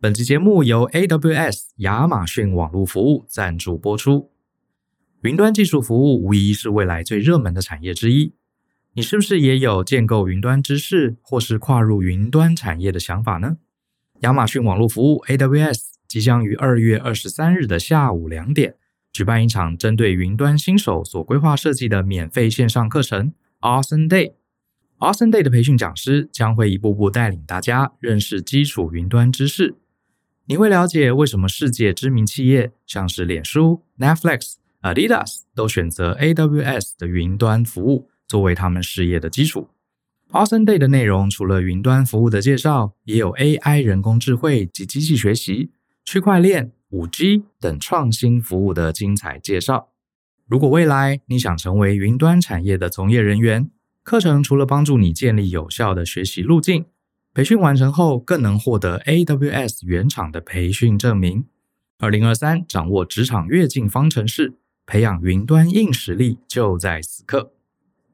本期节目由 AWS 亚马逊网络服务赞助播出。云端技术服务无疑是未来最热门的产业之一。你是不是也有建构云端知识，或是跨入云端产业的想法呢？亚马逊网络服务 AWS 即将于二月二十三日的下午两点，举办一场针对云端新手所规划设计的免费线上课程 Awesome Day。Awesome Day 的培训讲师将会一步步带领大家认识基础云端知识。你会了解为什么世界知名企业像是脸书、Netflix、Adidas 都选择 AWS 的云端服务作为他们事业的基础。Awesome Day 的内容除了云端服务的介绍，也有 AI 人工智慧及机器学习、区块链、5G 等创新服务的精彩介绍。如果未来你想成为云端产业的从业人员，课程除了帮助你建立有效的学习路径。培训完成后，更能获得 AWS 原厂的培训证明。二零二三，掌握职场跃进方程式，培养云端硬实力，就在此刻。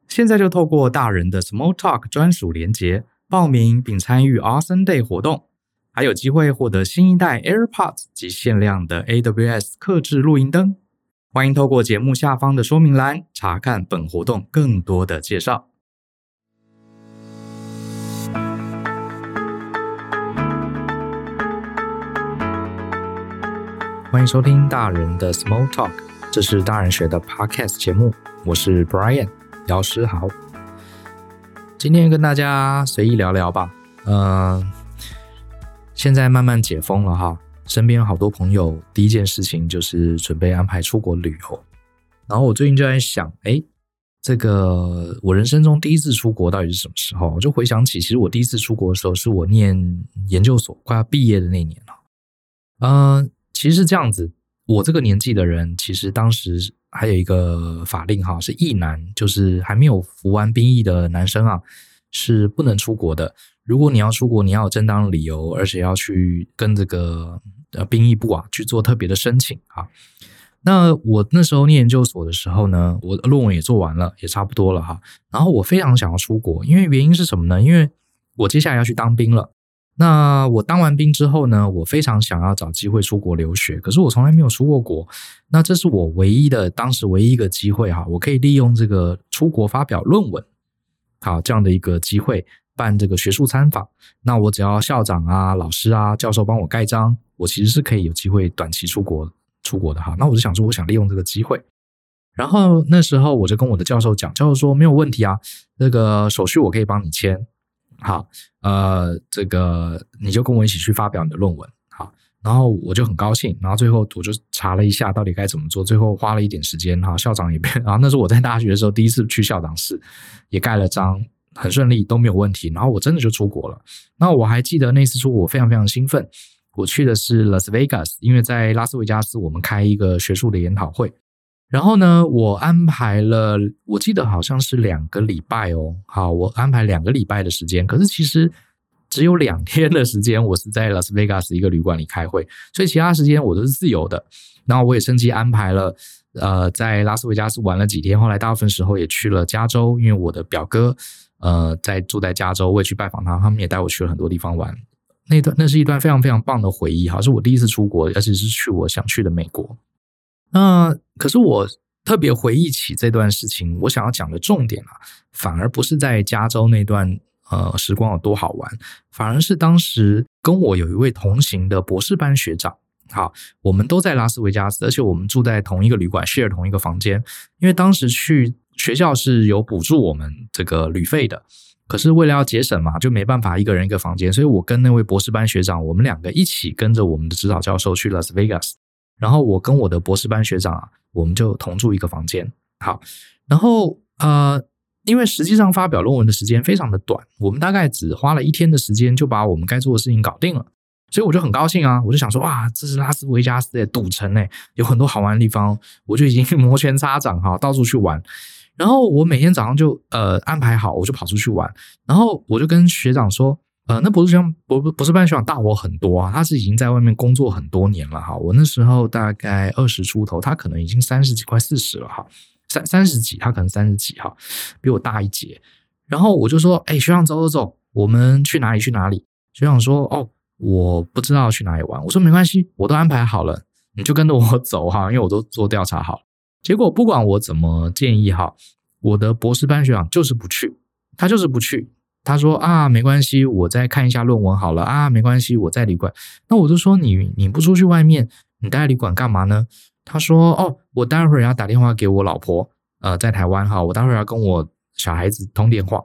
现在就透过大人的 Small Talk 专属连结报名并参与 Awesome Day 活动，还有机会获得新一代 AirPods 及限量的 AWS 客制录音灯。欢迎透过节目下方的说明栏查看本活动更多的介绍。欢迎收听大人的 Small Talk，这是大人学的 Podcast 节目，我是 Brian 姚诗豪。今天跟大家随意聊聊吧。嗯、呃，现在慢慢解封了哈，身边好多朋友第一件事情就是准备安排出国旅游。然后我最近就在想，哎，这个我人生中第一次出国到底是什么时候？我就回想起，其实我第一次出国的时候是我念研究所快要毕业的那年了。嗯、其实是这样子，我这个年纪的人，其实当时还有一个法令哈，是役男，就是还没有服完兵役的男生啊，是不能出国的。如果你要出国，你要有正当理由，而且要去跟这个呃兵役部啊去做特别的申请啊。那我那时候念研究所的时候呢，我论文也做完了，也差不多了哈。然后我非常想要出国，因为原因是什么呢？因为我接下来要去当兵了。那我当完兵之后呢，我非常想要找机会出国留学，可是我从来没有出过国。那这是我唯一的，当时唯一一个机会哈，我可以利用这个出国发表论文，好，这样的一个机会办这个学术参访。那我只要校长啊、老师啊、教授帮我盖章，我其实是可以有机会短期出国出国的哈。那我就想说，我想利用这个机会。然后那时候我就跟我的教授讲，教授说没有问题啊，那个手续我可以帮你签。好，呃，这个你就跟我一起去发表你的论文，好，然后我就很高兴，然后最后我就查了一下到底该怎么做，最后花了一点时间，哈，校长也变，然 后那是我在大学的时候第一次去校长室，也盖了章，很顺利，都没有问题，然后我真的就出国了。那我还记得那次出国我非常非常兴奋，我去的是 Las Vegas，因为在拉斯维加斯我们开一个学术的研讨会。然后呢，我安排了，我记得好像是两个礼拜哦。好，我安排两个礼拜的时间，可是其实只有两天的时间，我是在拉斯维加斯一个旅馆里开会，所以其他时间我都是自由的。然后我也趁机安排了，呃，在拉斯维加斯玩了几天。后来大部分时候也去了加州，因为我的表哥呃在住在加州，我也去拜访他，他们也带我去了很多地方玩。那段那是一段非常非常棒的回忆，好，是我第一次出国，而且是去我想去的美国。那可是我特别回忆起这段事情，我想要讲的重点啊，反而不是在加州那段呃时光有多好玩，反而是当时跟我有一位同行的博士班学长，好，我们都在拉斯维加斯，而且我们住在同一个旅馆，share 同一个房间，因为当时去学校是有补助我们这个旅费的，可是为了要节省嘛，就没办法一个人一个房间，所以我跟那位博士班学长，我们两个一起跟着我们的指导教授去拉斯维加斯。然后我跟我的博士班学长啊，我们就同住一个房间。好，然后呃，因为实际上发表论文的时间非常的短，我们大概只花了一天的时间就把我们该做的事情搞定了，所以我就很高兴啊，我就想说哇，这是拉斯维加斯的赌城哎，有很多好玩的地方，我就已经 摩拳擦掌哈，到处去玩。然后我每天早上就呃安排好，我就跑出去玩，然后我就跟学长说。呃，那博士生博博士班学长大我很多啊，他是已经在外面工作很多年了哈。我那时候大概二十出头，他可能已经三十几，快四十了哈，三三十几，他可能三十几哈，比我大一截。然后我就说，哎，学长走走走，我们去哪里去哪里？学长说，哦，我不知道去哪里玩。我说没关系，我都安排好了，你就跟着我走哈，因为我都做调查好。结果不管我怎么建议哈，我的博士班学长就是不去，他就是不去。他说啊，没关系，我再看一下论文好了啊，没关系，我在旅馆。那我就说你你不出去外面，你待在旅馆干嘛呢？他说哦，我待会儿要打电话给我老婆，呃，在台湾哈，我待会儿要跟我小孩子通电话。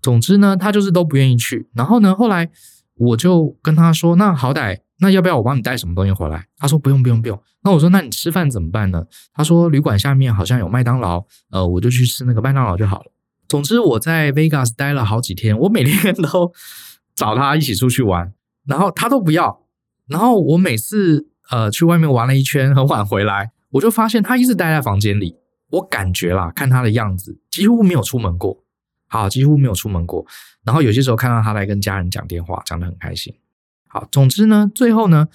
总之呢，他就是都不愿意去。然后呢，后来我就跟他说，那好歹那要不要我帮你带什么东西回来？他说不用不用不用。那我说那你吃饭怎么办呢？他说旅馆下面好像有麦当劳，呃，我就去吃那个麦当劳就好了。总之我在 Vegas 待了好几天，我每天 都找他一起出去玩，然后他都不要。然后我每次呃去外面玩了一圈，很晚回来，我就发现他一直待在房间里。我感觉啦，看他的样子，几乎没有出门过。好，几乎没有出门过。然后有些时候看到他来跟家人讲电话，讲得很开心。好，总之呢，最后呢，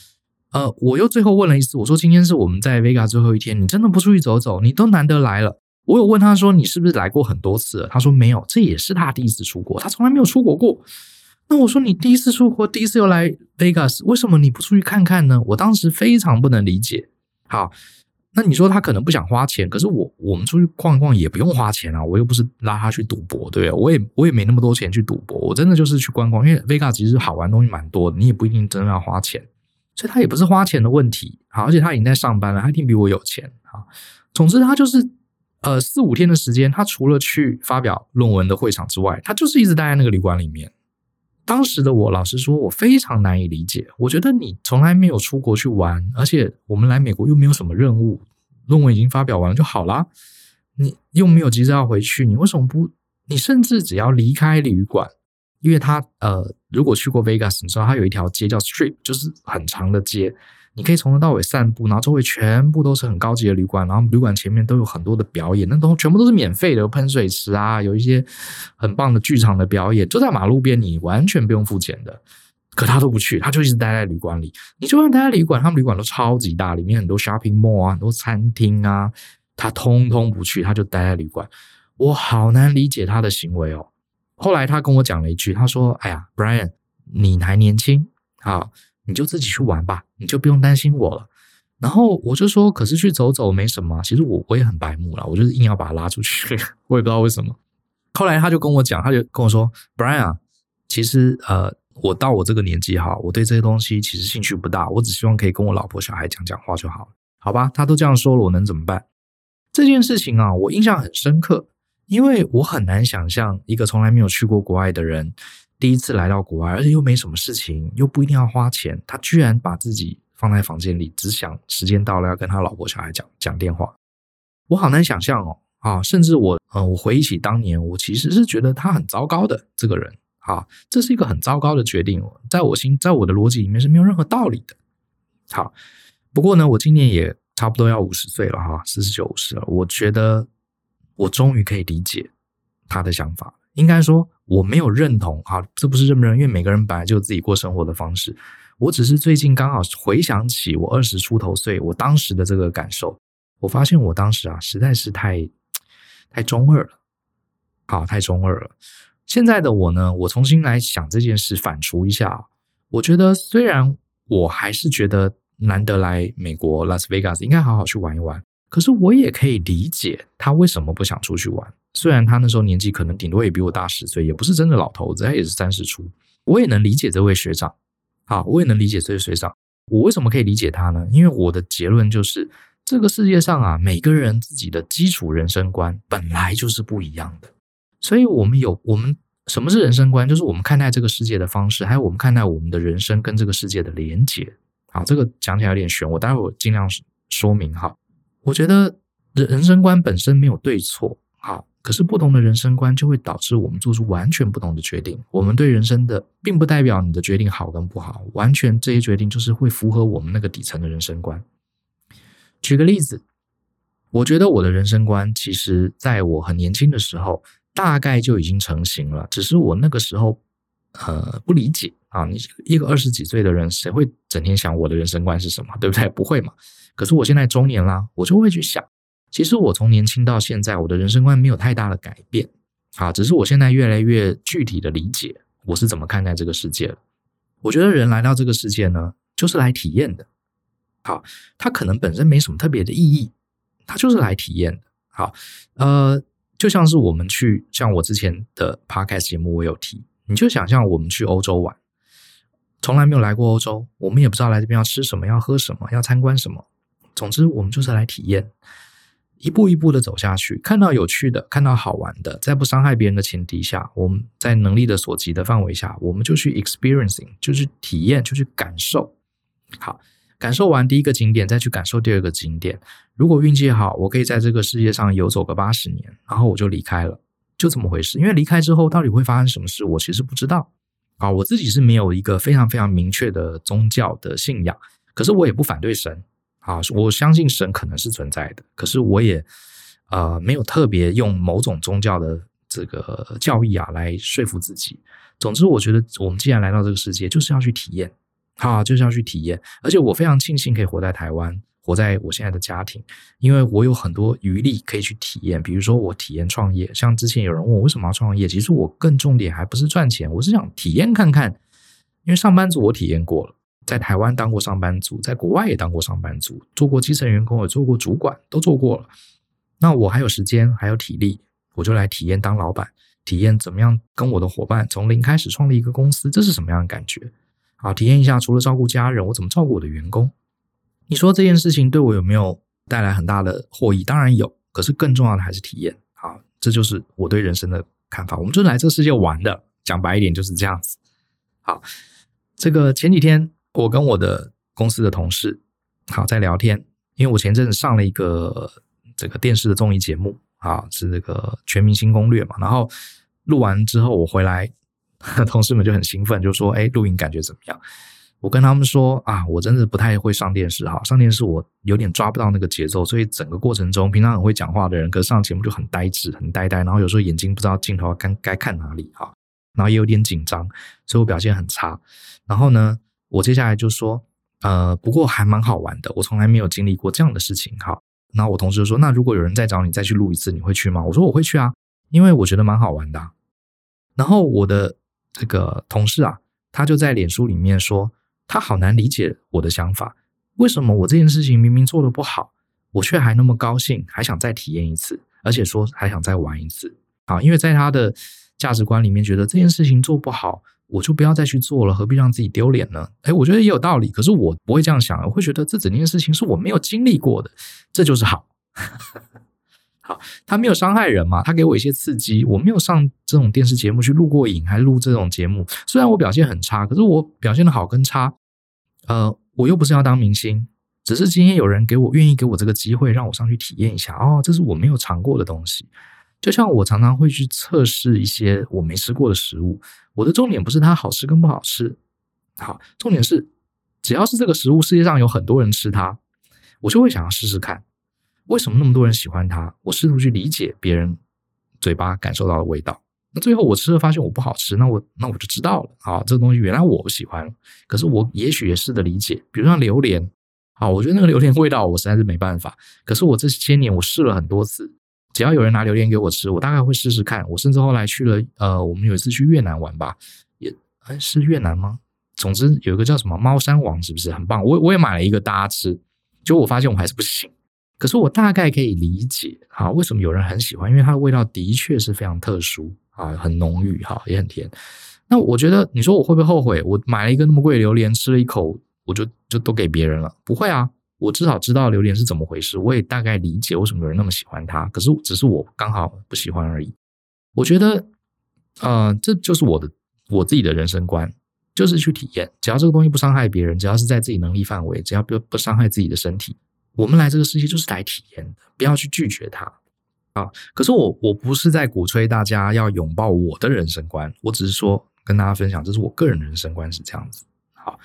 呃，我又最后问了一次，我说今天是我们在 Vega 最后一天，你真的不出去走走？你都难得来了。我有问他说，你是不是来过很多次？他说没有，这也是他第一次出国，他从来没有出国过。那我说你第一次出国，第一次又来 Vegas，为什么你不出去看看呢？我当时非常不能理解。好。那你说他可能不想花钱，可是我我们出去逛一逛也不用花钱啊，我又不是拉他去赌博，对不对？我也我也没那么多钱去赌博，我真的就是去观光，因为 Vegas 其实好玩东西蛮多的，你也不一定真的要花钱，所以他也不是花钱的问题。好，而且他已经在上班了，他一定比我有钱。好，总之他就是呃四五天的时间，他除了去发表论文的会场之外，他就是一直待在那个旅馆里面。当时的我，老实说，我非常难以理解。我觉得你从来没有出国去玩，而且我们来美国又没有什么任务，论文已经发表完就好啦。你又没有急着要回去，你为什么不？你甚至只要离开旅馆，因为他呃，如果去过 Vegas，你知道它有一条街叫 Strip，就是很长的街。你可以从头到尾散步，然后周围全部都是很高级的旅馆，然后旅馆前面都有很多的表演，那都全部都是免费的，喷水池啊，有一些很棒的剧场的表演，就在马路边，你完全不用付钱的。可他都不去，他就一直待在旅馆里。你就算待在旅馆，他们旅馆都超级大，里面很多 shopping mall 啊，很多餐厅啊，他通通不去，他就待在旅馆。我好难理解他的行为哦。后来他跟我讲了一句，他说：“哎呀，Brian，你还年轻啊。”你就自己去玩吧，你就不用担心我了。然后我就说，可是去走走没什么。其实我我也很白目了，我就是硬要把他拉出去，我也不知道为什么。后来他就跟我讲，他就跟我说，Brian，其实呃，我到我这个年纪哈，我对这些东西其实兴趣不大，我只希望可以跟我老婆小孩讲讲话就好了，好吧？他都这样说了，我能怎么办？这件事情啊，我印象很深刻，因为我很难想象一个从来没有去过国外的人。第一次来到国外，而且又没什么事情，又不一定要花钱，他居然把自己放在房间里，只想时间到了要跟他老婆小孩讲讲电话。我好难想象哦，啊，甚至我，呃，我回忆起当年，我其实是觉得他很糟糕的这个人，啊，这是一个很糟糕的决定，在我心，在我的逻辑里面是没有任何道理的。好，不过呢，我今年也差不多要五十岁了哈，四十九、五十了，我觉得我终于可以理解他的想法。应该说我没有认同啊，这不是认不认，因为每个人本来就有自己过生活的方式。我只是最近刚好回想起我二十出头岁，我当时的这个感受，我发现我当时啊实在是太太中二了，好，太中二了。现在的我呢，我重新来想这件事，反刍一下，我觉得虽然我还是觉得难得来美国拉斯维加斯，应该好好去玩一玩。可是我也可以理解他为什么不想出去玩。虽然他那时候年纪可能顶多也比我大十岁，也不是真的老头子，他也是三十出。我也能理解这位学长，好，我也能理解这位学长。我为什么可以理解他呢？因为我的结论就是，这个世界上啊，每个人自己的基础人生观本来就是不一样的。所以，我们有我们什么是人生观？就是我们看待这个世界的方式，还有我们看待我们的人生跟这个世界的连结。好，这个讲起来有点玄，我待会儿尽量说明哈。我觉得人人生观本身没有对错，好，可是不同的人生观就会导致我们做出完全不同的决定。我们对人生的，并不代表你的决定好跟不好，完全这些决定就是会符合我们那个底层的人生观。举个例子，我觉得我的人生观其实在我很年轻的时候大概就已经成型了，只是我那个时候呃不理解啊。你一个二十几岁的人，谁会整天想我的人生观是什么？对不对？不会嘛。可是我现在中年啦，我就会去想，其实我从年轻到现在，我的人生观没有太大的改变，啊，只是我现在越来越具体的理解我是怎么看待这个世界了。我觉得人来到这个世界呢，就是来体验的。好，他可能本身没什么特别的意义，他就是来体验的。好，呃，就像是我们去，像我之前的 podcast 节目，我有提，你就想象我们去欧洲玩，从来没有来过欧洲，我们也不知道来这边要吃什么，要喝什么，要参观什么。总之，我们就是来体验，一步一步的走下去，看到有趣的，看到好玩的，在不伤害别人的前提下，我们在能力的所及的范围下，我们就去 experiencing，就去体验，就去感受。好，感受完第一个景点，再去感受第二个景点。如果运气好，我可以在这个世界上游走个八十年，然后我就离开了，就这么回事。因为离开之后到底会发生什么事，我其实不知道。啊，我自己是没有一个非常非常明确的宗教的信仰，可是我也不反对神。啊，我相信神可能是存在的，可是我也呃没有特别用某种宗教的这个教义啊来说服自己。总之，我觉得我们既然来到这个世界，就是要去体验，好，就是要去体验。而且我非常庆幸可以活在台湾，活在我现在的家庭，因为我有很多余力可以去体验。比如说，我体验创业，像之前有人问我为什么要创业，其实我更重点还不是赚钱，我是想体验看看，因为上班族我体验过了。在台湾当过上班族，在国外也当过上班族，做过基层员工，也做过主管，都做过了。那我还有时间，还有体力，我就来体验当老板，体验怎么样跟我的伙伴从零开始创立一个公司，这是什么样的感觉？好，体验一下，除了照顾家人，我怎么照顾我的员工？你说这件事情对我有没有带来很大的获益？当然有，可是更重要的还是体验。好，这就是我对人生的看法。我们就是来这世界玩的，讲白一点就是这样子。好，这个前几天。我跟我的公司的同事好在聊天，因为我前阵子上了一个这个电视的综艺节目啊，是这个《全明星攻略》嘛。然后录完之后，我回来，同事们就很兴奋，就说：“哎，录影感觉怎么样？”我跟他们说：“啊，我真的不太会上电视哈，上电视我有点抓不到那个节奏，所以整个过程中，平常很会讲话的人，可上节目就很呆滞、很呆呆，然后有时候眼睛不知道镜头该该看哪里哈，然后也有点紧张，所以我表现很差。然后呢，我接下来就说，呃，不过还蛮好玩的，我从来没有经历过这样的事情。好，那我同事就说，那如果有人再找你再去录一次，你会去吗？我说我会去啊，因为我觉得蛮好玩的。然后我的这个同事啊，他就在脸书里面说，他好难理解我的想法，为什么我这件事情明明做得不好，我却还那么高兴，还想再体验一次，而且说还想再玩一次。好，因为在他的价值观里面，觉得这件事情做不好。我就不要再去做了，何必让自己丢脸呢？诶，我觉得也有道理，可是我不会这样想，我会觉得这整件事情是我没有经历过的，这就是好。好，他没有伤害人嘛，他给我一些刺激。我没有上这种电视节目去录过影，还录这种节目，虽然我表现很差，可是我表现的好跟差，呃，我又不是要当明星，只是今天有人给我愿意给我这个机会，让我上去体验一下。哦，这是我没有尝过的东西。就像我常常会去测试一些我没吃过的食物，我的重点不是它好吃跟不好吃，好，重点是只要是这个食物，世界上有很多人吃它，我就会想要试试看，为什么那么多人喜欢它？我试图去理解别人嘴巴感受到的味道。那最后我吃了发现我不好吃，那我那我就知道了，啊，这个东西原来我不喜欢。可是我也许也试着理解，比如像榴莲，啊，我觉得那个榴莲味道我实在是没办法。可是我这些年我试了很多次。只要有人拿榴莲给我吃，我大概会试试看。我甚至后来去了，呃，我们有一次去越南玩吧，也，哎，是越南吗？总之有一个叫什么猫山王，是不是很棒？我我也买了一个大家吃，结果我发现我还是不行。可是我大概可以理解，哈，为什么有人很喜欢？因为它的味道的确是非常特殊啊，很浓郁，哈，也很甜。那我觉得，你说我会不会后悔？我买了一个那么贵的榴莲，吃了一口，我就就都给别人了？不会啊。我至少知道榴莲是怎么回事，我也大概理解为什么有人那么喜欢它。可是只是我刚好不喜欢而已。我觉得，呃，这就是我的我自己的人生观，就是去体验。只要这个东西不伤害别人，只要是在自己能力范围，只要不不伤害自己的身体，我们来这个世界就是来体验的，不要去拒绝它。啊，可是我我不是在鼓吹大家要拥抱我的人生观，我只是说跟大家分享，这是我个人人生观是这样子。好，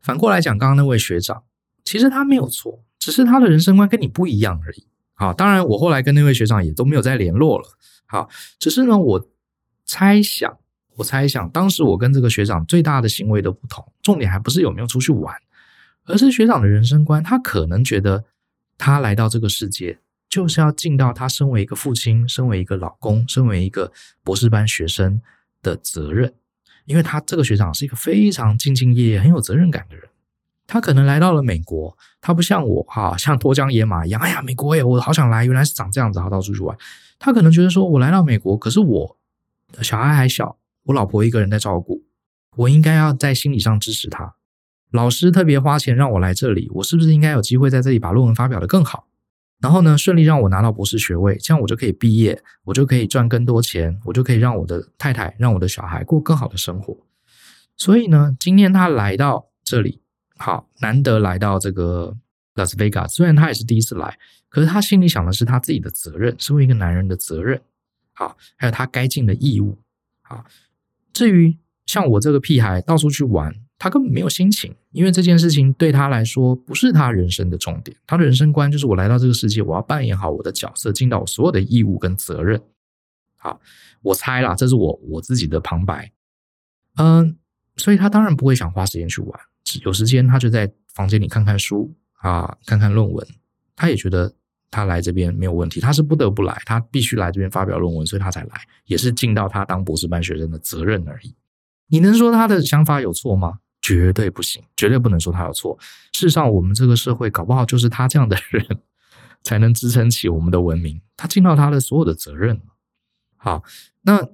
反过来讲，刚刚那位学长。其实他没有错，只是他的人生观跟你不一样而已。好，当然我后来跟那位学长也都没有再联络了。好，只是呢，我猜想，我猜想，当时我跟这个学长最大的行为的不同，重点还不是有没有出去玩，而是学长的人生观。他可能觉得他来到这个世界，就是要尽到他身为一个父亲、身为一个老公、身为一个博士班学生的责任。因为他这个学长是一个非常兢兢业业、很有责任感的人。他可能来到了美国，他不像我哈，像脱缰野马一样。哎呀，美国耶，我好想来，原来是长这样子，好到处去玩。他可能觉得说，我来到美国，可是我小孩还小，我老婆一个人在照顾，我应该要在心理上支持他。老师特别花钱让我来这里，我是不是应该有机会在这里把论文发表得更好？然后呢，顺利让我拿到博士学位，这样我就可以毕业，我就可以赚更多钱，我就可以让我的太太、让我的小孩过更好的生活。所以呢，今天他来到这里，好，难得来到这个拉斯维加斯，虽然他也是第一次来，可是他心里想的是他自己的责任，身为一个男人的责任，好，还有他该尽的义务，好。至于像我这个屁孩到处去玩。他根本没有心情，因为这件事情对他来说不是他人生的重点。他的人生观就是我来到这个世界，我要扮演好我的角色，尽到我所有的义务跟责任。好，我猜啦，这是我我自己的旁白。嗯，所以他当然不会想花时间去玩，有时间他就在房间里看看书啊，看看论文。他也觉得他来这边没有问题，他是不得不来，他必须来这边发表论文，所以他才来，也是尽到他当博士班学生的责任而已。你能说他的想法有错吗？绝对不行，绝对不能说他有错。事实上，我们这个社会搞不好就是他这样的人，才能支撑起我们的文明。他尽到他的所有的责任。好，那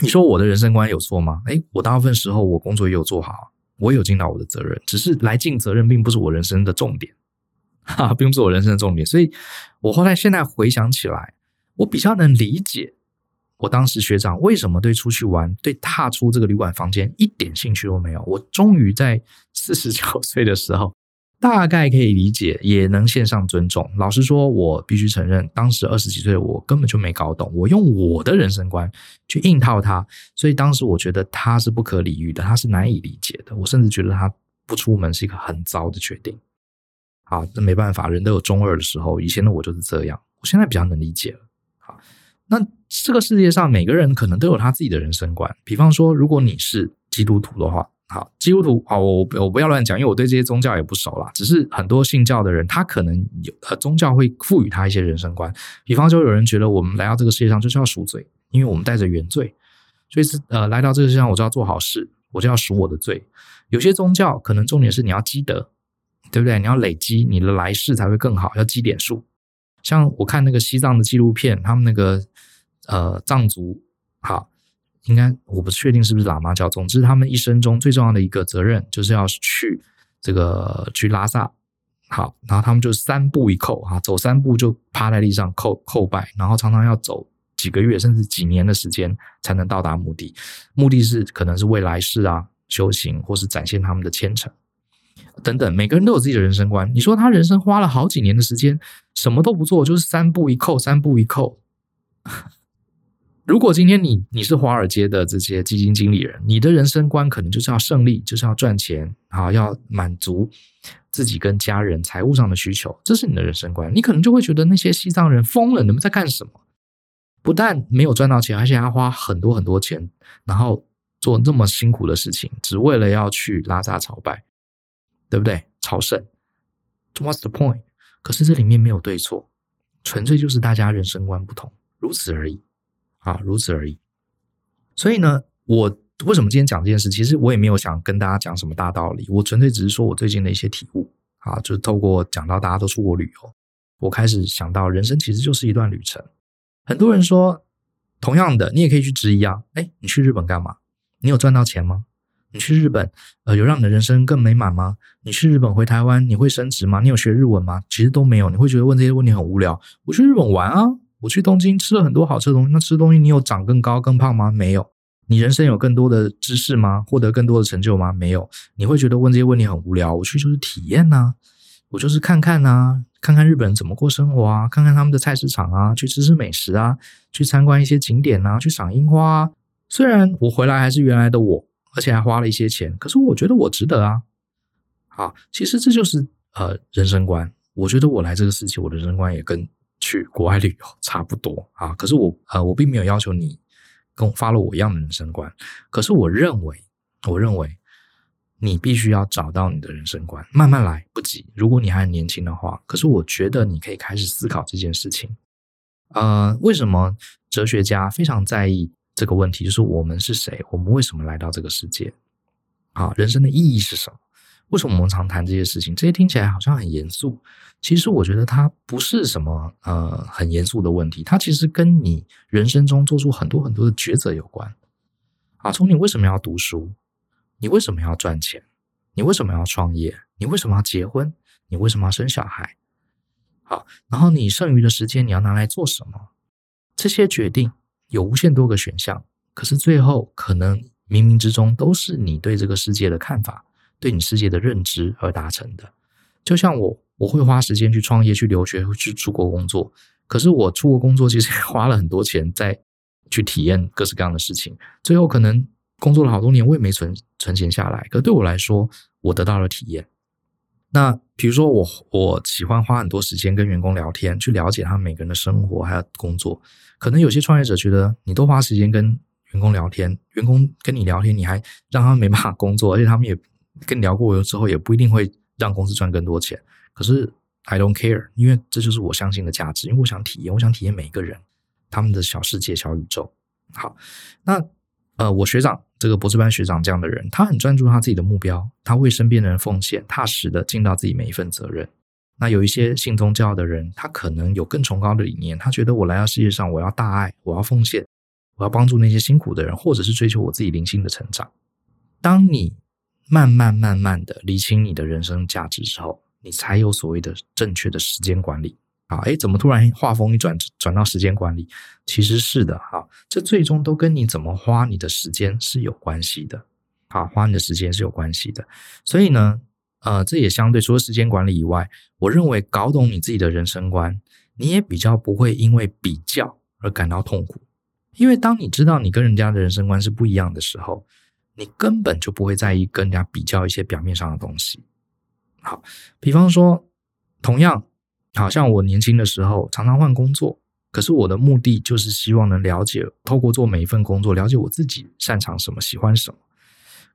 你说我的人生观有错吗？诶，我大部分时候我工作也有做好，我有尽到我的责任。只是来尽责任，并不是我人生的重点，哈，并不是我人生的重点。所以，我后来现在回想起来，我比较能理解。我当时学长为什么对出去玩、对踏出这个旅馆房间一点兴趣都没有？我终于在四十九岁的时候，大概可以理解，也能献上尊重。老实说，我必须承认，当时二十几岁我根本就没搞懂。我用我的人生观去硬套他，所以当时我觉得他是不可理喻的，他是难以理解的。我甚至觉得他不出门是一个很糟的决定。好，那没办法，人都有中二的时候。以前的我就是这样，我现在比较能理解了。好，那。这个世界上每个人可能都有他自己的人生观。比方说，如果你是基督徒的话，好，基督徒，好，我我不要乱讲，因为我对这些宗教也不熟啦。只是很多信教的人，他可能有呃宗教会赋予他一些人生观。比方说，有人觉得我们来到这个世界上就是要赎罪，因为我们带着原罪，所以是呃来到这个世界上，我就要做好事，我就要赎我的罪。有些宗教可能重点是你要积德，对不对？你要累积你的来世才会更好，要积点数。像我看那个西藏的纪录片，他们那个。呃，藏族好，应该我不确定是不是喇嘛教。总之，他们一生中最重要的一个责任就是要去这个去拉萨。好，然后他们就三步一叩啊，走三步就趴在地上叩叩拜，然后常常要走几个月甚至几年的时间才能到达目的。目的是可能是为来世啊修行，或是展现他们的虔诚等等。每个人都有自己的人生观。你说他人生花了好几年的时间，什么都不做，就是三步一叩，三步一叩。如果今天你你是华尔街的这些基金经理人，你的人生观可能就是要胜利，就是要赚钱，啊，要满足自己跟家人财务上的需求，这是你的人生观。你可能就会觉得那些西藏人疯了，你们在干什么？不但没有赚到钱，而且还花很多很多钱，然后做那么辛苦的事情，只为了要去拉萨朝拜，对不对？朝圣，What's the point？可是这里面没有对错，纯粹就是大家人生观不同，如此而已。啊，如此而已。所以呢，我为什么今天讲这件事？其实我也没有想跟大家讲什么大道理，我纯粹只是说我最近的一些体悟。啊，就是透过讲到大家都出国旅游，我开始想到人生其实就是一段旅程。很多人说，同样的，你也可以去质疑啊。哎，你去日本干嘛？你有赚到钱吗？你去日本，呃，有让你的人生更美满吗？你去日本回台湾，你会升职吗？你有学日文吗？其实都没有。你会觉得问这些问题很无聊。我去日本玩啊。我去东京吃了很多好吃的东西，那吃东西你有长更高更胖吗？没有。你人生有更多的知识吗？获得更多的成就吗？没有。你会觉得问这些问题很无聊。我去就是体验呐，我就是看看呐，看看日本人怎么过生活啊，看看他们的菜市场啊，去吃吃美食啊，去参观一些景点啊，去赏樱花啊。虽然我回来还是原来的我，而且还花了一些钱，可是我觉得我值得啊。好，其实这就是呃人生观。我觉得我来这个世界，我的人生观也跟。去国外旅游差不多啊，可是我呃，我并没有要求你跟我 follow 我一样的人生观。可是我认为，我认为你必须要找到你的人生观，慢慢来，不急。如果你还很年轻的话，可是我觉得你可以开始思考这件事情。呃，为什么哲学家非常在意这个问题，就是我们是谁？我们为什么来到这个世界？啊，人生的意义是什么？为什么我们常谈这些事情？这些听起来好像很严肃，其实我觉得它不是什么呃很严肃的问题，它其实跟你人生中做出很多很多的抉择有关。啊，从你为什么要读书？你为什么要赚钱？你为什么要创业？你为什么要结婚？你为什么要生小孩？好，然后你剩余的时间你要拿来做什么？这些决定有无限多个选项，可是最后可能冥冥之中都是你对这个世界的看法。对你世界的认知而达成的，就像我，我会花时间去创业、去留学、去出国工作。可是我出国工作，其实花了很多钱在去体验各式各样的事情。最后可能工作了好多年，我也没存存钱下来。可对我来说，我得到了体验。那比如说我，我我喜欢花很多时间跟员工聊天，去了解他们每个人的生活还有工作。可能有些创业者觉得，你都花时间跟员工聊天，员工跟你聊天，你还让他们没办法工作，而且他们也。跟你聊过之后，也不一定会让公司赚更多钱。可是 I don't care，因为这就是我相信的价值。因为我想体验，我想体验每一个人他们的小世界、小宇宙。好，那呃，我学长这个博士班学长这样的人，他很专注他自己的目标，他为身边的人奉献，踏实的尽到自己每一份责任。那有一些信宗教的人，他可能有更崇高的理念，他觉得我来到世界上，我要大爱，我要奉献，我要帮助那些辛苦的人，或者是追求我自己灵性的成长。当你慢慢慢慢的理清你的人生价值之后，你才有所谓的正确的时间管理啊！诶，怎么突然画风一转转到时间管理？其实是的哈，这最终都跟你怎么花你的时间是有关系的。好，花你的时间是有关系的。所以呢，呃，这也相对除了时间管理以外，我认为搞懂你自己的人生观，你也比较不会因为比较而感到痛苦。因为当你知道你跟人家的人生观是不一样的时候，你根本就不会在意跟人家比较一些表面上的东西。好，比方说，同样，好像我年轻的时候常常换工作，可是我的目的就是希望能了解，透过做每一份工作，了解我自己擅长什么，喜欢什么。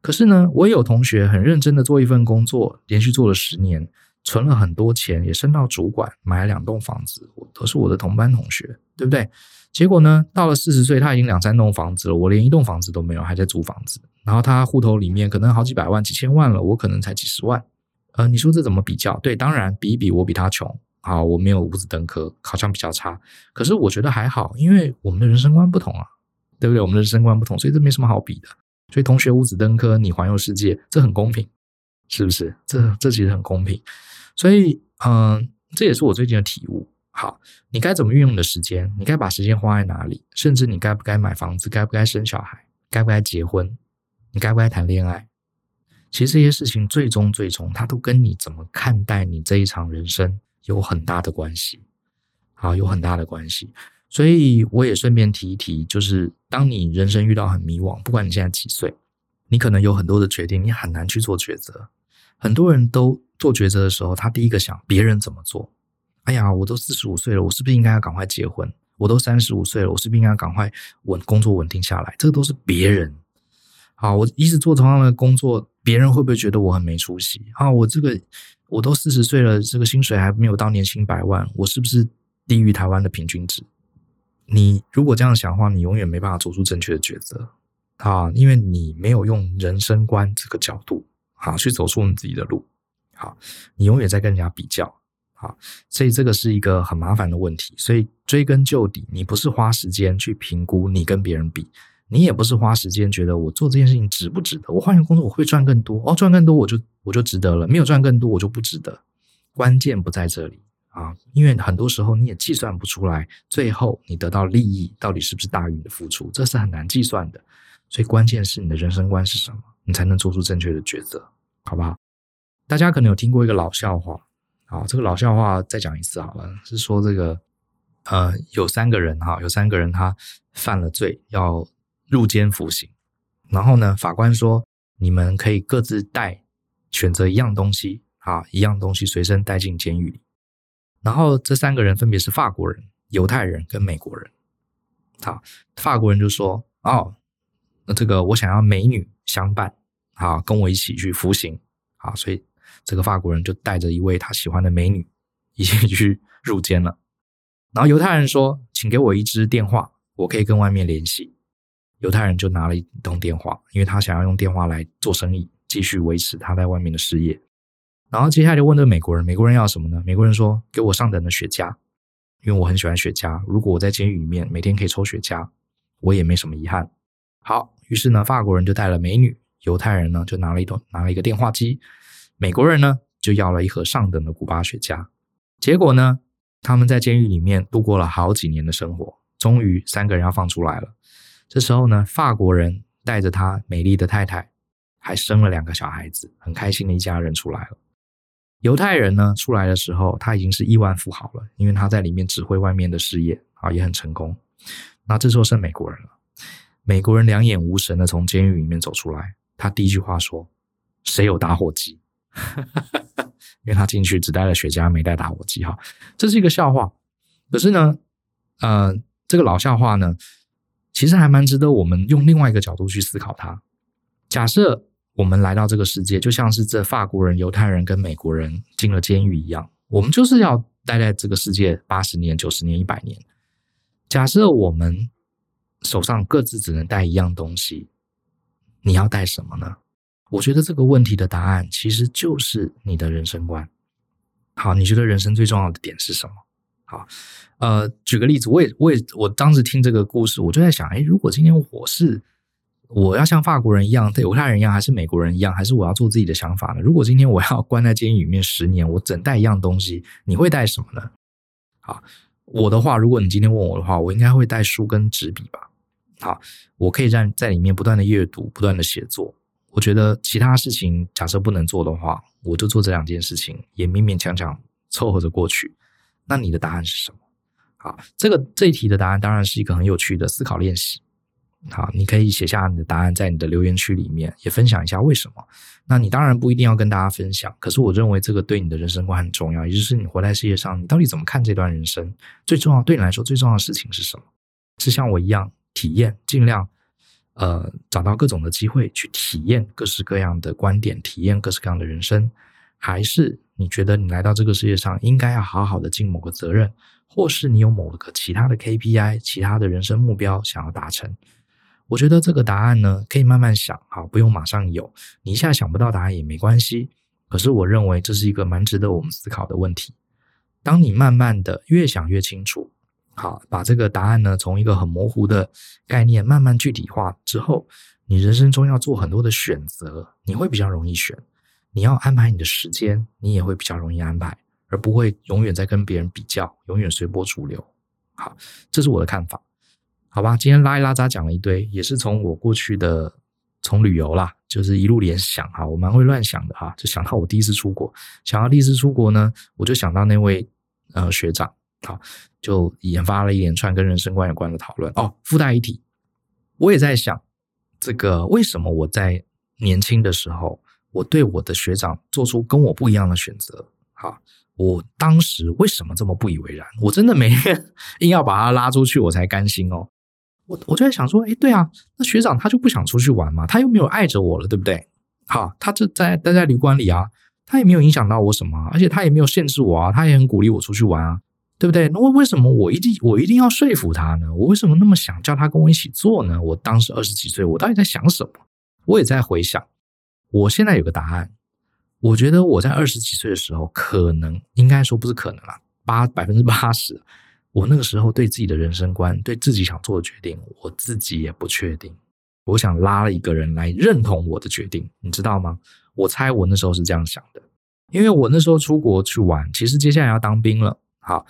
可是呢，我也有同学很认真的做一份工作，连续做了十年，存了很多钱，也升到主管，买了两栋房子，都是我的同班同学，对不对？结果呢，到了四十岁，他已经两三栋房子了，我连一栋房子都没有，还在租房子。然后他户头里面可能好几百万、几千万了，我可能才几十万。呃，你说这怎么比较？对，当然比一比，我比他穷。啊，我没有五子登科，好像比较差。可是我觉得还好，因为我们的人生观不同啊，对不对？我们的人生观不同，所以这没什么好比的。所以同学五子登科，你环游世界，这很公平，是不是？这这其实很公平。所以，嗯、呃，这也是我最近的体悟。好，你该怎么运用你的时间？你该把时间花在哪里？甚至你该不该买房子？该不该生小孩？该不该结婚？你该不该谈恋爱？其实这些事情最终最终，它都跟你怎么看待你这一场人生有很大的关系。好，有很大的关系。所以我也顺便提一提，就是当你人生遇到很迷惘，不管你现在几岁，你可能有很多的决定，你很难去做抉择。很多人都做抉择的时候，他第一个想别人怎么做。哎呀，我都四十五岁了，我是不是应该要赶快结婚？我都三十五岁了，我是不是应该赶快稳工作稳定下来？这个都是别人。好，我一直做同样的工作，别人会不会觉得我很没出息？啊，我这个我都四十岁了，这个薪水还没有到年薪百万，我是不是低于台湾的平均值？你如果这样想的话，你永远没办法做出正确的抉择啊，因为你没有用人生观这个角度啊去走出你自己的路。好，你永远在跟人家比较，好，所以这个是一个很麻烦的问题。所以追根究底，你不是花时间去评估你跟别人比。你也不是花时间觉得我做这件事情值不值得，我换一个工作我会赚更多哦，赚更多我就我就值得了，没有赚更多我就不值得。关键不在这里啊，因为很多时候你也计算不出来，最后你得到利益到底是不是大于你的付出，这是很难计算的。所以关键是你的人生观是什么，你才能做出正确的抉择，好不好？大家可能有听过一个老笑话，好，这个老笑话再讲一次好了，是说这个呃有三个人哈，有三个人他犯了罪要。入监服刑，然后呢，法官说，你们可以各自带选择一样东西啊，一样东西随身带进监狱里。然后这三个人分别是法国人、犹太人跟美国人。好，法国人就说：“哦，那这个我想要美女相伴，好，跟我一起去服刑。”好，所以这个法国人就带着一位他喜欢的美女一起去入监了。然后犹太人说：“请给我一支电话，我可以跟外面联系。”犹太人就拿了一通电话，因为他想要用电话来做生意，继续维持他在外面的事业。然后接下来就问这个美国人，美国人要什么呢？美国人说：“给我上等的雪茄，因为我很喜欢雪茄。如果我在监狱里面每天可以抽雪茄，我也没什么遗憾。”好，于是呢，法国人就带了美女，犹太人呢就拿了一通拿了一个电话机，美国人呢就要了一盒上等的古巴雪茄。结果呢，他们在监狱里面度过了好几年的生活，终于三个人要放出来了。这时候呢，法国人带着他美丽的太太，还生了两个小孩子，很开心的一家人出来了。犹太人呢，出来的时候，他已经是亿万富豪了，因为他在里面指挥外面的事业啊，也很成功。那这时候剩美国人了，美国人两眼无神的从监狱里面走出来，他第一句话说：“谁有打火机？” 因为他进去只带了雪茄，没带打火机哈，这是一个笑话。可是呢，呃，这个老笑话呢，其实还蛮值得我们用另外一个角度去思考它。假设。我们来到这个世界，就像是这法国人、犹太人跟美国人进了监狱一样，我们就是要待在这个世界八十年、九十年、一百年。假设我们手上各自只能带一样东西，你要带什么呢？我觉得这个问题的答案其实就是你的人生观。好，你觉得人生最重要的点是什么？好，呃，举个例子，我也，我也，我当时听这个故事，我就在想，哎，如果今天我是。我要像法国人一样，对犹太人一样，还是美国人一样，还是我要做自己的想法呢？如果今天我要关在监狱里面十年，我整带一样东西，你会带什么呢？好，我的话，如果你今天问我的话，我应该会带书跟纸笔吧。好，我可以在在里面不断的阅读，不断的写作。我觉得其他事情假设不能做的话，我就做这两件事情，也勉勉强强凑合着过去。那你的答案是什么？好，这个这一题的答案当然是一个很有趣的思考练习。好，你可以写下你的答案在你的留言区里面，也分享一下为什么。那你当然不一定要跟大家分享，可是我认为这个对你的人生观很重要，也就是你活在世界上，你到底怎么看这段人生？最重要对你来说最重要的事情是什么？是像我一样体验，尽量呃找到各种的机会去体验各式各样的观点，体验各式各样的人生，还是你觉得你来到这个世界上应该要好好的尽某个责任，或是你有某个其他的 KPI、其他的人生目标想要达成？我觉得这个答案呢，可以慢慢想，好，不用马上有。你一下想不到答案也没关系。可是我认为这是一个蛮值得我们思考的问题。当你慢慢的越想越清楚，好，把这个答案呢，从一个很模糊的概念慢慢具体化之后，你人生中要做很多的选择，你会比较容易选。你要安排你的时间，你也会比较容易安排，而不会永远在跟别人比较，永远随波逐流。好，这是我的看法。好吧，今天拉一拉杂讲了一堆，也是从我过去的从旅游啦，就是一路联想哈，我蛮会乱想的哈，就想到我第一次出国，想到第一次出国呢，我就想到那位呃学长，好，就研发了一连串跟人生观有关的讨论。哦，附带一提，我也在想，这个为什么我在年轻的时候，我对我的学长做出跟我不一样的选择？好。我当时为什么这么不以为然？我真的每天 硬要把他拉出去，我才甘心哦。我我就在想说，诶，对啊，那学长他就不想出去玩嘛，他又没有碍着我了，对不对？好，他就在待在旅馆里啊，他也没有影响到我什么，而且他也没有限制我啊，他也很鼓励我出去玩啊，对不对？那为为什么我一定我一定要说服他呢？我为什么那么想叫他跟我一起做呢？我当时二十几岁，我到底在想什么？我也在回想，我现在有个答案。我觉得我在二十几岁的时候，可能应该说不是可能啊，八百分之八十，我那个时候对自己的人生观，对自己想做的决定，我自己也不确定。我想拉了一个人来认同我的决定，你知道吗？我猜我那时候是这样想的，因为我那时候出国去玩，其实接下来要当兵了。好，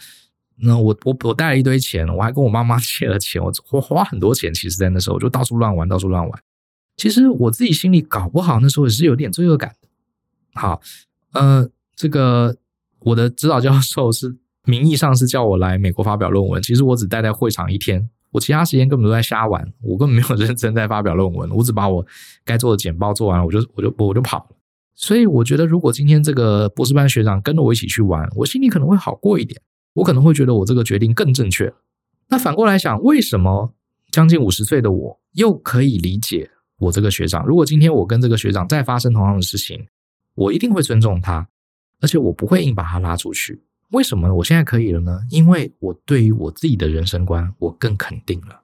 那我我我带了一堆钱，我还跟我妈妈 借了钱，我我花很多钱。其实，在那时候我就到处乱玩，到处乱玩。其实我自己心里搞不好那时候也是有点罪恶感的。好，呃，这个我的指导教授是名义上是叫我来美国发表论文，其实我只待在会场一天，我其他时间根本都在瞎玩，我根本没有 认真在发表论文，我只把我该做的简报做完了，我就我就我就跑了。所以我觉得，如果今天这个博士班学长跟着我一起去玩，我心里可能会好过一点，我可能会觉得我这个决定更正确。那反过来想，为什么将近五十岁的我又可以理解我这个学长？如果今天我跟这个学长再发生同样的事情，我一定会尊重他，而且我不会硬把他拉出去。为什么呢我现在可以了呢？因为我对于我自己的人生观，我更肯定了。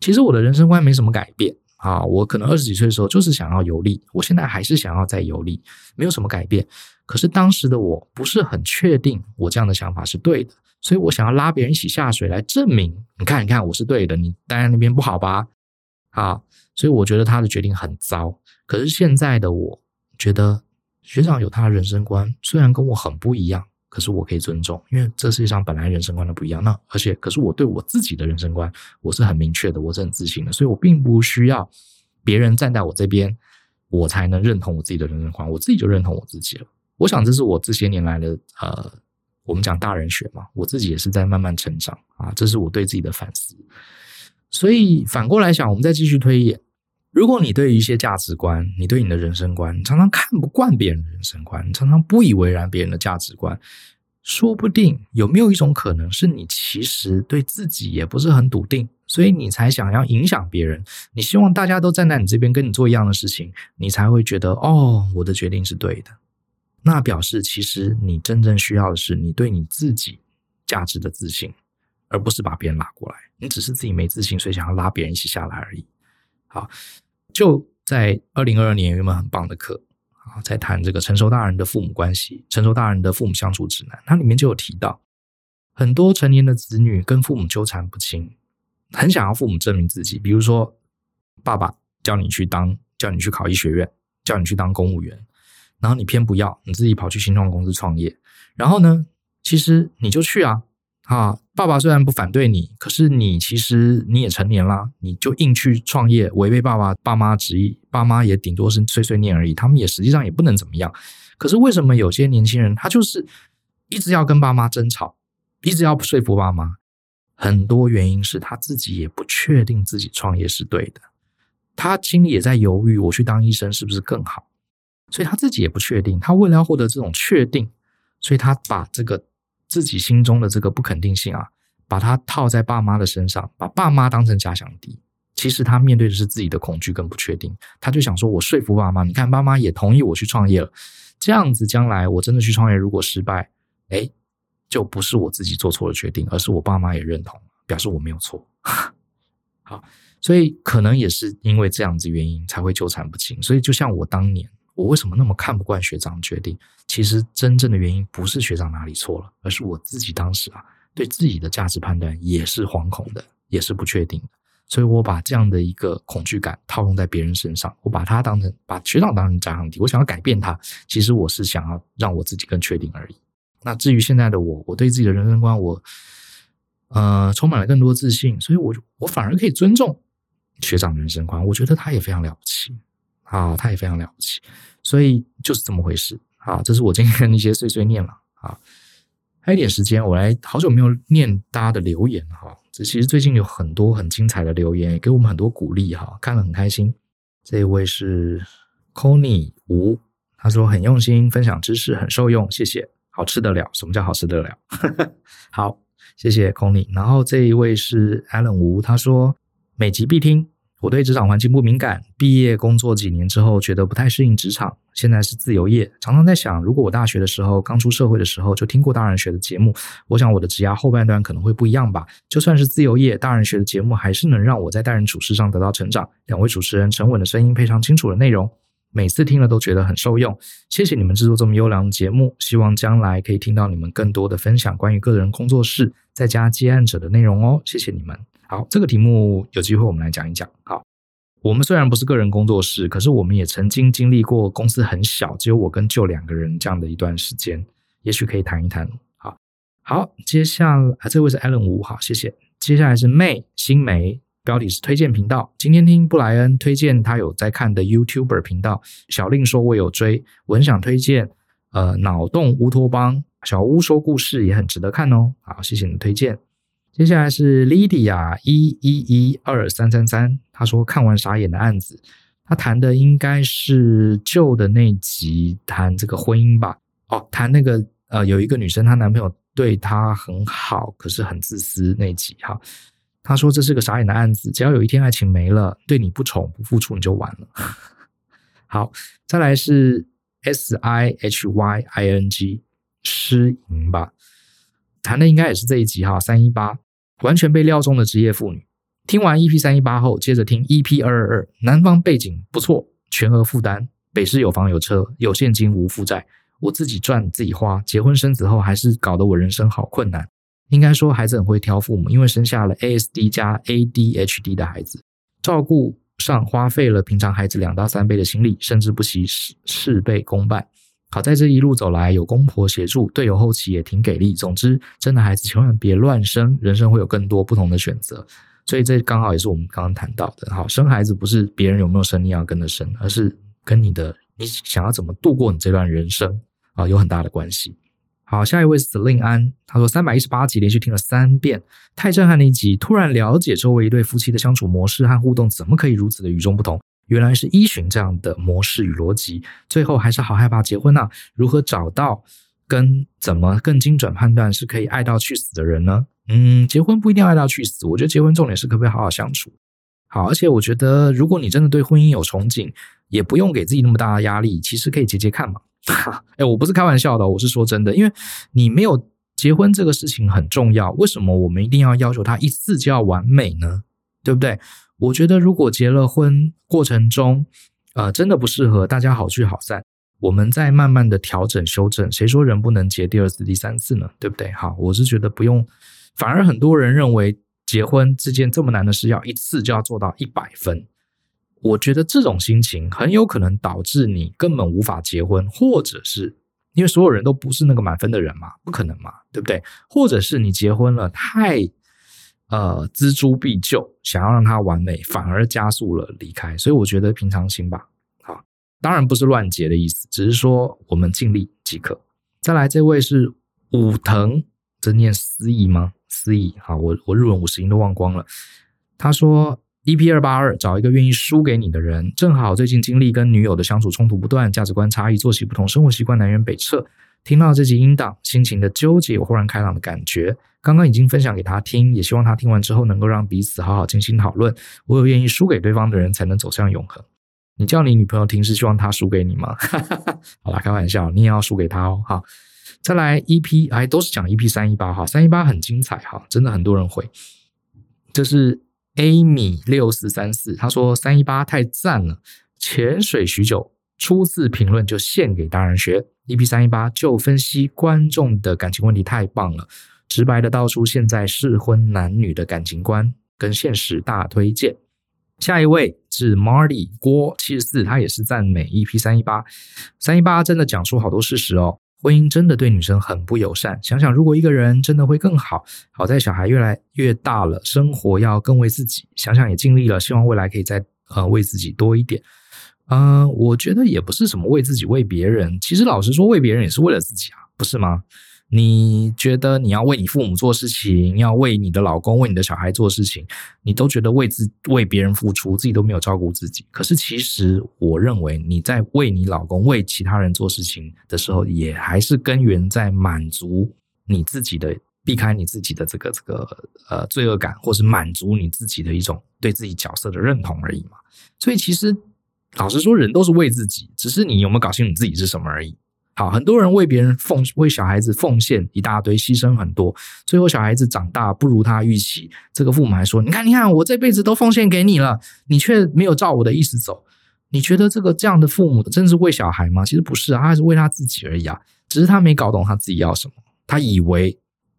其实我的人生观没什么改变啊，我可能二十几岁的时候就是想要游历，我现在还是想要再游历，没有什么改变。可是当时的我不是很确定我这样的想法是对的，所以我想要拉别人一起下水来证明，你看，你看我是对的，你待在那边不好吧？啊，所以我觉得他的决定很糟。可是现在的我觉得学长有他的人生观，虽然跟我很不一样。可是我可以尊重，因为这世界上本来人生观都不一样。那而且，可是我对我自己的人生观，我是很明确的，我是很自信的，所以我并不需要别人站在我这边，我才能认同我自己的人生观。我自己就认同我自己了。我想这是我这些年来的呃，我们讲大人学嘛，我自己也是在慢慢成长啊，这是我对自己的反思。所以反过来想，我们再继续推演。如果你对于一些价值观，你对你的人生观，常常看不惯别人的人生观，常常不以为然别人的价值观，说不定有没有一种可能是你其实对自己也不是很笃定，所以你才想要影响别人，你希望大家都站在你这边跟你做一样的事情，你才会觉得哦，我的决定是对的。那表示其实你真正需要的是你对你自己价值的自信，而不是把别人拉过来。你只是自己没自信，所以想要拉别人一起下来而已。好。就在二零二二年有一门很棒的课啊，在谈这个成熟大人的父母关系，成熟大人的父母相处指南。它里面就有提到，很多成年的子女跟父母纠缠不清，很想要父母证明自己。比如说，爸爸叫你去当，叫你去考医学院，叫你去当公务员，然后你偏不要，你自己跑去新创公司创业。然后呢，其实你就去啊。啊，爸爸虽然不反对你，可是你其实你也成年啦，你就硬去创业，违背爸爸爸妈旨意，爸妈也顶多是碎碎念而已，他们也实际上也不能怎么样。可是为什么有些年轻人他就是一直要跟爸妈争吵，一直要说服爸妈？很多原因是他自己也不确定自己创业是对的，他心里也在犹豫，我去当医生是不是更好？所以他自己也不确定。他为了要获得这种确定，所以他把这个。自己心中的这个不肯定性啊，把它套在爸妈的身上，把爸妈当成假想敌。其实他面对的是自己的恐惧跟不确定。他就想说：“我说服爸妈，你看爸妈也同意我去创业了。这样子将来我真的去创业，如果失败，哎，就不是我自己做错了决定，而是我爸妈也认同，表示我没有错。”好，所以可能也是因为这样子原因才会纠缠不清。所以就像我当年。我为什么那么看不惯学长决定？其实真正的原因不是学长哪里错了，而是我自己当时啊，对自己的价值判断也是惶恐的，也是不确定的。所以我把这样的一个恐惧感套用在别人身上，我把他当成把学长当成假想敌，我想要改变他，其实我是想要让我自己更确定而已。那至于现在的我，我对自己的人生观，我呃充满了更多自信，所以我我反而可以尊重学长的人生观，我觉得他也非常了不起。啊，他也非常了不起，所以就是这么回事。啊，这是我今天的一些碎碎念了。啊，还有一点时间，我来好久没有念大家的留言哈。这其实最近有很多很精彩的留言，也给我们很多鼓励哈，看了很开心。这一位是 Conny 吴，他说很用心分享知识，很受用，谢谢。好吃得了？什么叫好吃得了？好，谢谢 Conny。然后这一位是 Allen 吴，他说每集必听。我对职场环境不敏感，毕业工作几年之后，觉得不太适应职场。现在是自由业，常常在想，如果我大学的时候刚出社会的时候就听过大人学的节目，我想我的职涯后半段可能会不一样吧。就算是自由业，大人学的节目还是能让我在待人处事上得到成长。两位主持人沉稳的声音，配上清楚的内容，每次听了都觉得很受用。谢谢你们制作这么优良的节目，希望将来可以听到你们更多的分享关于个人工作室在家接案者的内容哦。谢谢你们。好，这个题目有机会我们来讲一讲。好，我们虽然不是个人工作室，可是我们也曾经经历过公司很小，只有我跟舅两个人这样的一段时间，也许可以谈一谈。好，好，接下来啊，这位是 Allen 吴，好，谢谢。接下来是 May 新梅，标题是推荐频道。今天听布莱恩推荐他有在看的 YouTuber 频道，小令说我有追，我很想推荐呃脑洞乌托邦，小屋说故事也很值得看哦。好，谢谢你的推荐。接下来是 Lydia 一一一二三三三，他说看完傻眼的案子，他谈的应该是旧的那集，谈这个婚姻吧？哦，谈那个呃，有一个女生她男朋友对她很好，可是很自私那集哈。他说这是个傻眼的案子，只要有一天爱情没了，对你不宠不付出，你就完了。好，再来是 S I H Y I N G 诗莹吧，谈的应该也是这一集哈，三一八。完全被料中的职业妇女，听完 EP 三一八后，接着听 EP 二二二，男方背景不错，全额负担，北市有房有车，有现金无负债，我自己赚自己花，结婚生子后还是搞得我人生好困难。应该说孩子很会挑父母，因为生下了 ASD 加 ADHD 的孩子，照顾上花费了平常孩子两到三倍的心力，甚至不惜事事倍功半。好在这一路走来，有公婆协助，队友后期也挺给力。总之，真的孩子千万别乱生，人生会有更多不同的选择。所以这刚好也是我们刚刚谈到的。好，生孩子不是别人有没有生你要跟着生，而是跟你的你想要怎么度过你这段人生啊，有很大的关系。好，下一位是令安，他说三百一十八集连续听了三遍，太震撼的一集，突然了解周围一对夫妻的相处模式和互动怎么可以如此的与众不同，原来是依循这样的模式与逻辑，最后还是好害怕结婚呐、啊，如何找到跟怎么更精准判断是可以爱到去死的人呢？嗯，结婚不一定要爱到去死，我觉得结婚重点是可不可以好好相处。好，而且我觉得如果你真的对婚姻有憧憬，也不用给自己那么大的压力，其实可以结结看嘛。哈，哎，我不是开玩笑的，我是说真的，因为你没有结婚这个事情很重要，为什么我们一定要要求他一次就要完美呢？对不对？我觉得如果结了婚过程中，呃，真的不适合，大家好聚好散，我们再慢慢的调整修正。谁说人不能结第二次、第三次呢？对不对？好，我是觉得不用，反而很多人认为结婚这件这么难的事，要一次就要做到一百分。我觉得这种心情很有可能导致你根本无法结婚，或者是因为所有人都不是那个满分的人嘛，不可能嘛，对不对？或者是你结婚了太呃錙铢必较，想要让它完美，反而加速了离开。所以我觉得平常心吧，好，当然不是乱结的意思，只是说我们尽力即可。再来这位是武藤，这念思义吗？思义，好，我我日文五十音都忘光了。他说。EP 二八二，找一个愿意输给你的人。正好最近经历跟女友的相处冲突不断，价值观差异、作息不同、生活习惯南辕北辙。听到这集音档，心情的纠结有豁然开朗的感觉。刚刚已经分享给他听，也希望他听完之后能够让彼此好好进行讨论。我有愿意输给对方的人，才能走向永恒。你叫你女朋友听，是希望她输给你吗？好啦，开玩笑，你也要输给她哦。好，再来 EP，哎，都是讲 EP 三一八哈，三一八很精彩哈，真的很多人会，这是。Amy 六四三四，他说三一八太赞了，潜水许久，初次评论就献给大人学。EP 三一八就分析观众的感情问题太棒了，直白的道出现在适婚男女的感情观跟现实，大推荐。下一位是 Marty 郭七十四，他也是赞美 EP 三一八，三一八真的讲出好多事实哦。婚姻真的对女生很不友善。想想，如果一个人真的会更好，好在小孩越来越大了，生活要更为自己。想想也尽力了，希望未来可以再呃为自己多一点。嗯、我觉得也不是什么为自己为别人，其实老实说，为别人也是为了自己啊，不是吗？你觉得你要为你父母做事情，要为你的老公、为你的小孩做事情，你都觉得为自为别人付出，自己都没有照顾自己。可是其实，我认为你在为你老公、为其他人做事情的时候，也还是根源在满足你自己的，避开你自己的这个这个呃罪恶感，或是满足你自己的一种对自己角色的认同而已嘛。所以其实老实说，人都是为自己，只是你有没有搞清楚你自己是什么而已。好，很多人为别人奉为小孩子奉献一大堆，牺牲很多，最后小孩子长大不如他预期，这个父母还说：“你看，你看，我这辈子都奉献给你了，你却没有照我的意思走。”你觉得这个这样的父母真的是为小孩吗？其实不是啊，他是为他自己而已啊，只是他没搞懂他自己要什么，他以为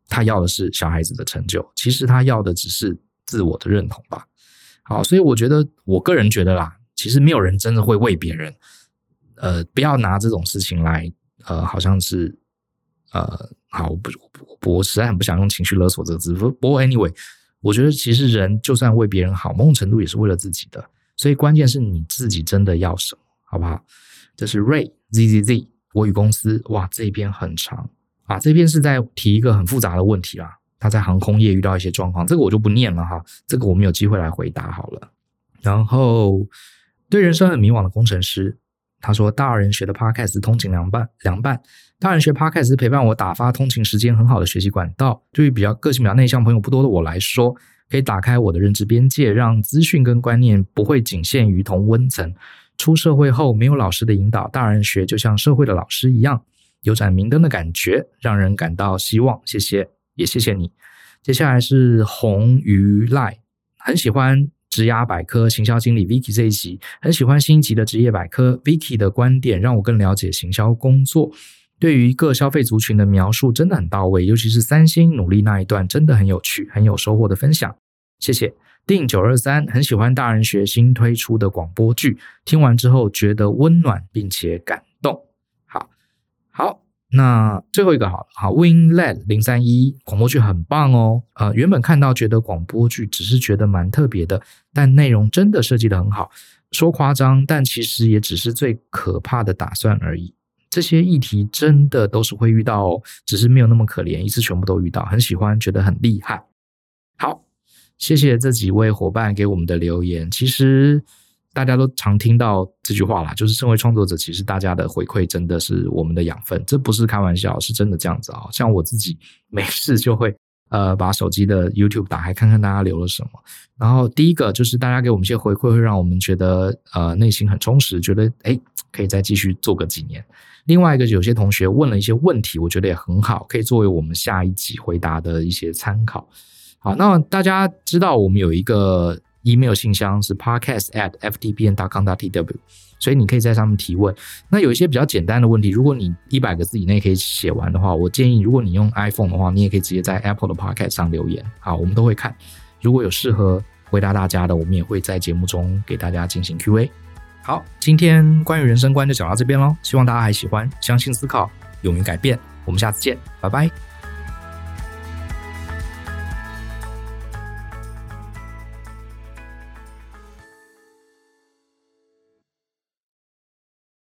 他要的是小孩子的成就，其实他要的只是自我的认同吧。好，所以我觉得，我个人觉得啦，其实没有人真的会为别人，呃，不要拿这种事情来。呃，好像是，呃，好，我不，我实在很不想用情绪勒索这个字。不过，anyway，我觉得其实人就算为别人好，某种程度也是为了自己的。所以关键是你自己真的要什么，好不好？这是 Ray Z Z Z 国语公司。哇，这一篇很长啊，这篇是在提一个很复杂的问题啦。他在航空业遇到一些状况，这个我就不念了哈，这个我们有机会来回答好了。然后，对人生很迷惘的工程师。他说：“大人学的 Podcast 通勤凉拌凉拌，大人学 Podcast 陪伴我打发通勤时间很好的学习管道。对于比较个性比较内向、朋友不多的我来说，可以打开我的认知边界，让资讯跟观念不会仅限于同温层。出社会后没有老师的引导，大人学就像社会的老师一样，有盏明灯的感觉，让人感到希望。谢谢，也谢谢你。接下来是红鱼赖，很喜欢职涯百科行销经理 Vicky 这一集，很喜欢新一集的职业百科 Vicky 的观点，让我更了解行销工作。对于各消费族群的描述真的很到位，尤其是三星努力那一段，真的很有趣，很有收获的分享。谢谢。定九二三很喜欢大人学新推出的广播剧，听完之后觉得温暖并且感。那最后一个好，好，Winlet 零三一广播剧很棒哦。呃，原本看到觉得广播剧只是觉得蛮特别的，但内容真的设计得很好。说夸张，但其实也只是最可怕的打算而已。这些议题真的都是会遇到，只是没有那么可怜，一次全部都遇到。很喜欢，觉得很厉害。好。谢谢这几位伙伴给我们的留言。其实大家都常听到这句话啦，就是身为创作者，其实大家的回馈真的是我们的养分，这不是开玩笑，是真的这样子啊。像我自己没事就会呃把手机的 YouTube 打开看看大家留了什么。然后第一个就是大家给我们一些回馈，会让我们觉得呃内心很充实，觉得诶可以再继续做个几年。另外一个有些同学问了一些问题，我觉得也很好，可以作为我们下一集回答的一些参考。好，那大家知道我们有一个 email 信箱是 podcast at ftbn.com.tw，所以你可以在上面提问。那有一些比较简单的问题，如果你一百个字以内可以写完的话，我建议如果你用 iPhone 的话，你也可以直接在 Apple 的 Podcast 上留言。好，我们都会看。如果有适合回答大家的，我们也会在节目中给大家进行 Q&A。好，今天关于人生观就讲到这边喽，希望大家还喜欢。相信思考，勇于改变。我们下次见，拜拜。